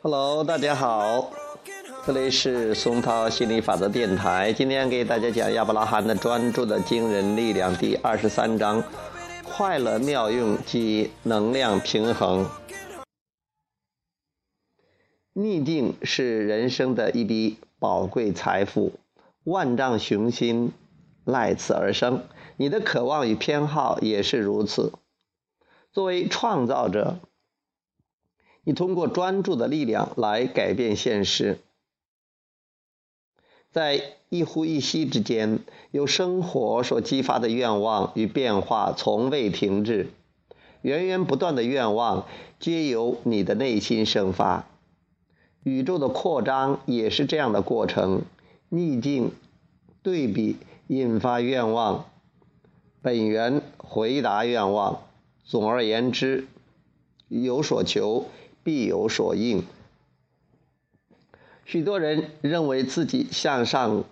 Hello，大家好，这里是松涛心理法则电台。今天给大家讲亚伯拉罕的专注的惊人力量第二十三章：快乐妙用及能量平衡。逆境是人生的一笔宝贵财富，万丈雄心赖此而生。你的渴望与偏好也是如此。作为创造者。你通过专注的力量来改变现实，在一呼一吸之间，由生活所激发的愿望与变化从未停滞，源源不断的愿望皆由你的内心生发。宇宙的扩张也是这样的过程：逆境、对比引发愿望，本源回答愿望。总而言之，有所求。必有所应。许多人认为自己向上、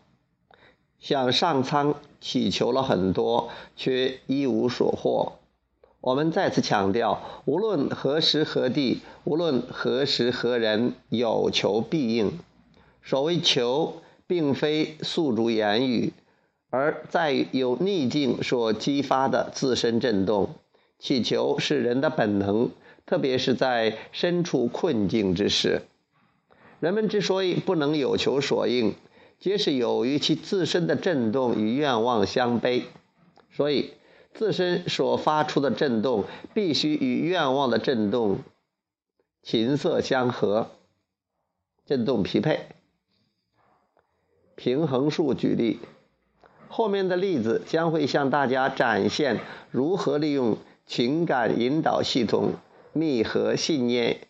向上苍祈求了很多，却一无所获。我们再次强调：无论何时何地，无论何时何人，有求必应。所谓求，并非诉诸言语，而在于有逆境所激发的自身震动。祈求是人的本能。特别是在身处困境之时，人们之所以不能有求所应，皆是由于其自身的振动与愿望相悖。所以，自身所发出的振动必须与愿望的振动琴瑟相合，振动匹配。平衡术举例，后面的例子将会向大家展现如何利用情感引导系统。密合信念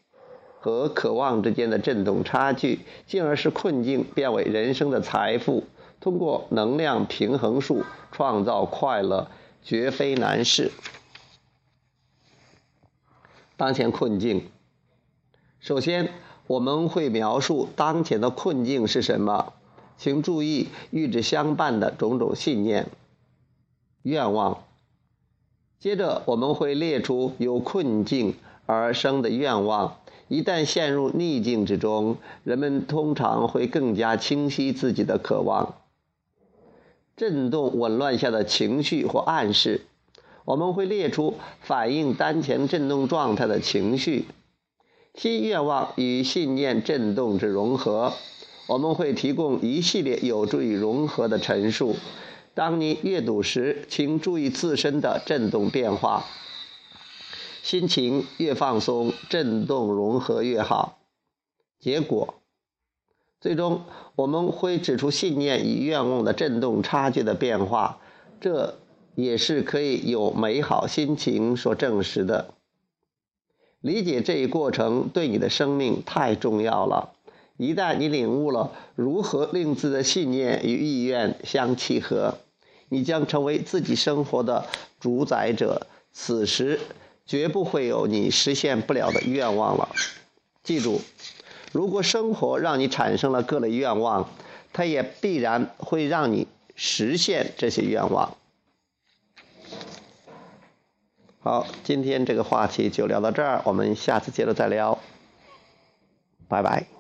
和渴望之间的振动差距，进而使困境变为人生的财富。通过能量平衡术创造快乐，绝非难事。当前困境，首先我们会描述当前的困境是什么，请注意与之相伴的种种信念、愿望。接着我们会列出由困境。而生的愿望，一旦陷入逆境之中，人们通常会更加清晰自己的渴望。震动紊乱下的情绪或暗示，我们会列出反映当前震动状态的情绪。新愿望与信念震动之融合，我们会提供一系列有助于融合的陈述。当你阅读时，请注意自身的震动变化。心情越放松，振动融合越好。结果，最终我们会指出信念与愿望的振动差距的变化，这也是可以有美好心情所证实的。理解这一过程对你的生命太重要了。一旦你领悟了如何令自己的信念与意愿相契合，你将成为自己生活的主宰者。此时。绝不会有你实现不了的愿望了。记住，如果生活让你产生了各类愿望，它也必然会让你实现这些愿望。好，今天这个话题就聊到这儿，我们下次接着再聊。拜拜。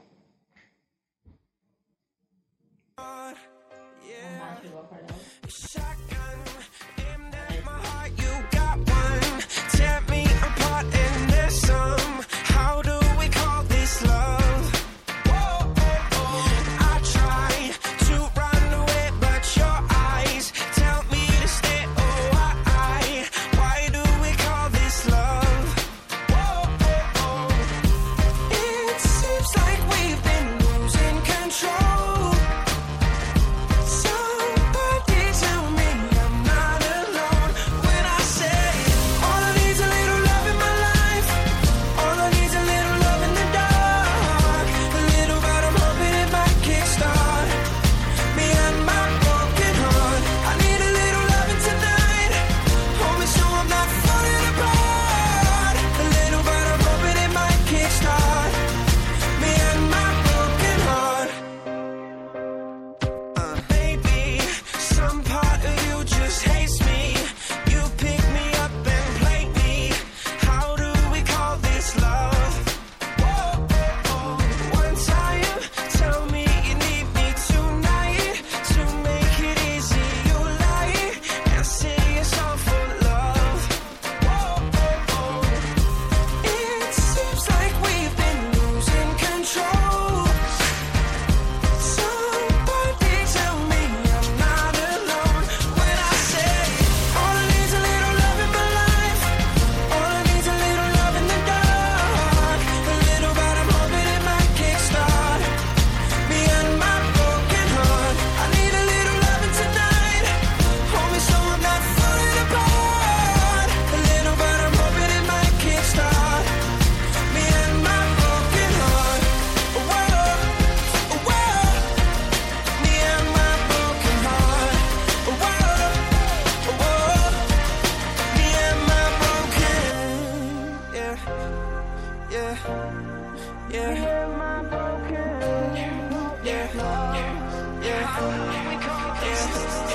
Here we come again.